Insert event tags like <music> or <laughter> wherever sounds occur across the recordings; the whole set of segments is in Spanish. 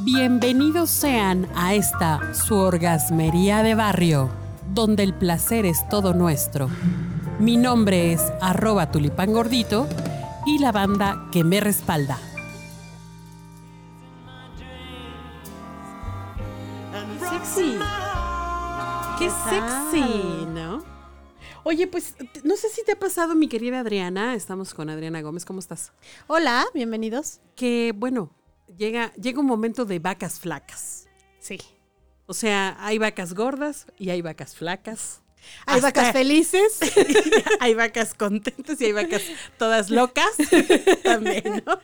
Bienvenidos sean a esta su orgasmería de barrio, donde el placer es todo nuestro. Mi nombre es arroba tulipán gordito y la banda que me respalda. Sexy. Qué sexy, ¿no? Oye, pues no sé si te ha pasado, mi querida Adriana. Estamos con Adriana Gómez. ¿Cómo estás? Hola, bienvenidos. Que bueno, llega, llega un momento de vacas flacas. Sí. O sea, hay vacas gordas y hay vacas flacas. Hay Hasta- vacas felices. <laughs> hay vacas contentas y hay vacas todas locas <laughs> también, ¿no?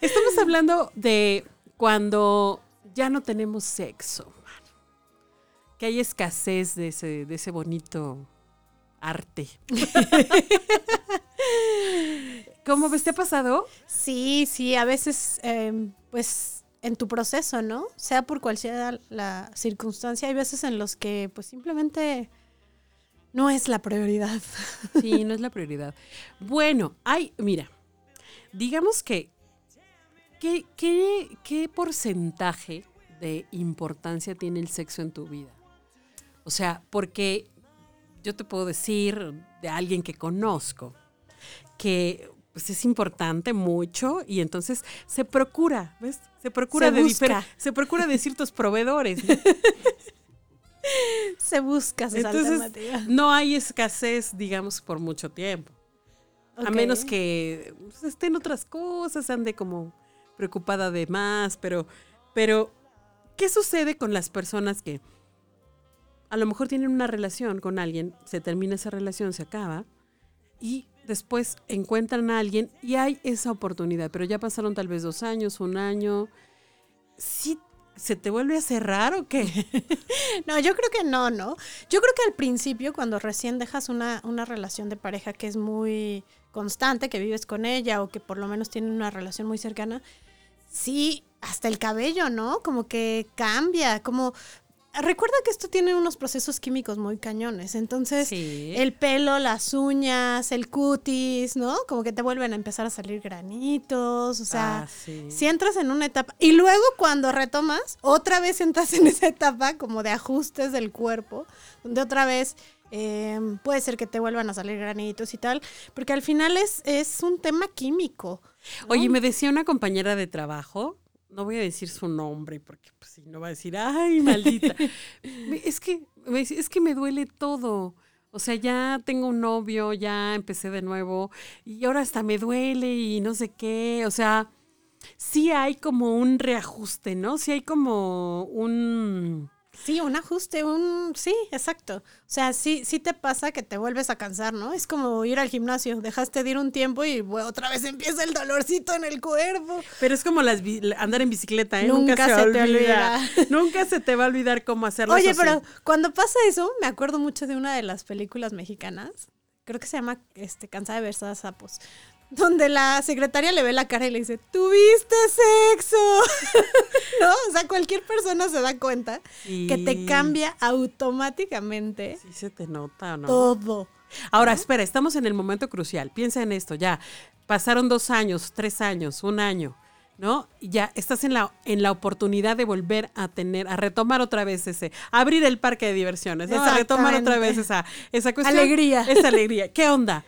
Estamos hablando de cuando ya no tenemos sexo, que hay escasez de ese, de ese bonito arte. <laughs> ¿Cómo ves? ¿Te ha pasado? Sí, sí, a veces, eh, pues, en tu proceso, ¿no? Sea por cual sea la circunstancia, hay veces en los que, pues, simplemente no es la prioridad. <laughs> Sí, no es la <laughs> prioridad. Bueno, hay, mira, digamos que, ¿qué, qué, qué porcentaje de importancia tiene el sexo en tu vida? O sea, porque yo te puedo decir de alguien que conozco que pues, es importante mucho y entonces se procura, ¿ves? Se procura, Se de, busca. se procura de ciertos proveedores. ¿no? <laughs> <laughs> Se busca esa Entonces, no hay escasez, digamos, por mucho tiempo. A menos que pues, esté en otras cosas, ande como preocupada de más, pero, pero, ¿qué sucede con las personas que a lo mejor tienen una relación con alguien, se termina esa relación, se acaba, y después encuentran a alguien y hay esa oportunidad, pero ya pasaron tal vez dos años, un año, ¿sí se te vuelve a cerrar o qué? <laughs> No, yo creo que no, ¿no? Yo creo que al principio, cuando recién dejas una, una relación de pareja que es muy constante, que vives con ella o que por lo menos tienen una relación muy cercana, sí, hasta el cabello, ¿no? Como que cambia, como... Recuerda que esto tiene unos procesos químicos muy cañones, entonces Sí. el pelo, las uñas, el cutis, ¿no? Como que te vuelven a empezar a salir granitos, o sea, Ah, sí. si entras en una etapa y luego cuando retomas, otra vez entras en <laughs> esa etapa como de ajustes del cuerpo, donde otra vez eh, puede ser que te vuelvan a salir granitos y tal, porque al final es, es un tema químico. ¿no? Oye, me decía una compañera de trabajo, no voy a decir su nombre porque pues, si no va a decir, ay, maldita. <laughs> Es que es que me duele todo. O sea, ya tengo un novio, ya empecé de nuevo y ahora hasta me duele y no sé qué. O sea, sí hay como un reajuste, ¿no? Sí hay como un... Sí, un ajuste, un... Sí, exacto. O sea, sí, sí te pasa que te vuelves a cansar, ¿no? Es como ir al gimnasio, dejaste de ir un tiempo y bueno, otra vez empieza el dolorcito en el cuerpo. Pero es como las andar en bicicleta, ¿eh? Nunca se te olvida. <laughs> Nunca se te va a olvidar cómo hacerlo. Oye, sí. pero cuando pasa eso, me acuerdo mucho de una de las películas mexicanas. Creo que se llama este, Cansada de ver a sapos. Donde la secretaria le ve la cara y le dice, ¿tuviste sexo? <laughs> Sea, cualquier persona se da cuenta que te cambia automáticamente Sí se te nota, ¿no? todo. Ahora, espera, estamos en el momento crucial. Piensa en esto, ya. Pasaron dos años, tres años, un año, ¿no? Ya estás en la, en la oportunidad de volver a tener, a retomar otra vez ese, abrir el parque de diversiones, ¿no? A retomar otra vez esa, esa cuestión. Alegría. Esa alegría. ¿Qué onda?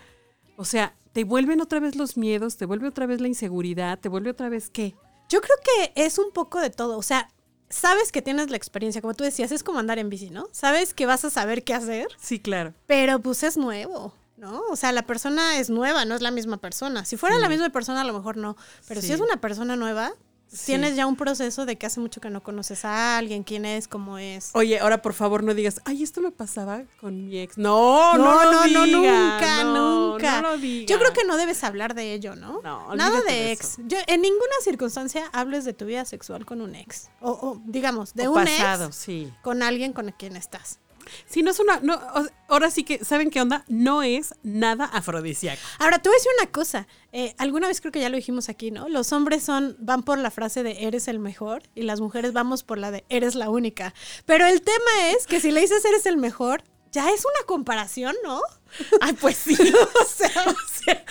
O sea, te vuelven otra vez los miedos, te vuelve otra vez la inseguridad, te vuelve otra vez qué. Yo creo que es un poco de todo. O sea, sabes que tienes la experiencia, como tú decías, es como andar en bici, ¿no? Sabes que vas a saber qué hacer, Sí, claro. pero pues es nuevo. ¿No? O sea, la persona es nueva, no es la misma persona. Si fuera Sí. la misma persona, a lo mejor no. Pero si es una persona nueva, Sí. tienes ya un proceso de que hace mucho que no conoces a alguien, quién es, cómo es. Oye, ahora por favor no digas, ay, esto me pasaba con mi ex. No, no, no, no, no, digas, nunca, no, nunca. no lo digas. Yo creo que no debes hablar de ello, ¿no? No, Nada de ex. Yo, en ninguna circunstancia hables de tu vida sexual con un ex. O, o, digamos, de O un pasado, ex sí. con alguien con quien estás. Sí, no es una. No, ahora sí que, ¿saben qué onda? No es nada afrodisíaco. Ahora, te voy a decir una cosa. Eh, alguna vez creo que ya lo dijimos aquí, ¿no? Los hombres son, van por la frase de eres el mejor y las mujeres vamos por la de eres la única. Pero el tema es que si le dices eres el mejor, ya es una comparación, ¿no? <laughs> Ay, pues sí. o <laughs> sea, O sea,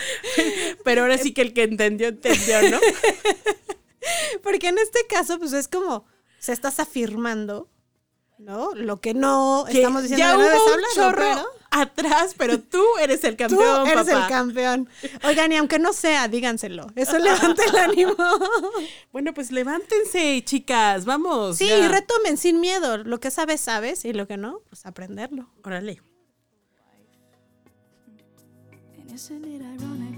pero ahora sí que el que entendió, entendió, ¿no? <laughs> Porque en este caso, pues es como, se estás afirmando, ¿no? Lo que no Que estamos diciendo ya de una vez hubo un chorro atrás, pero tú eres el Tú campeón, eres papá. el campeón. Oigan, y aunque no sea, díganselo. Eso <laughs> levanta el ánimo. Bueno, pues levántense, chicas, vamos. Sí, ya. retomen sin miedo. Lo que sabes, sabes. Y lo que no, pues aprenderlo. Órale. Isn't it ironic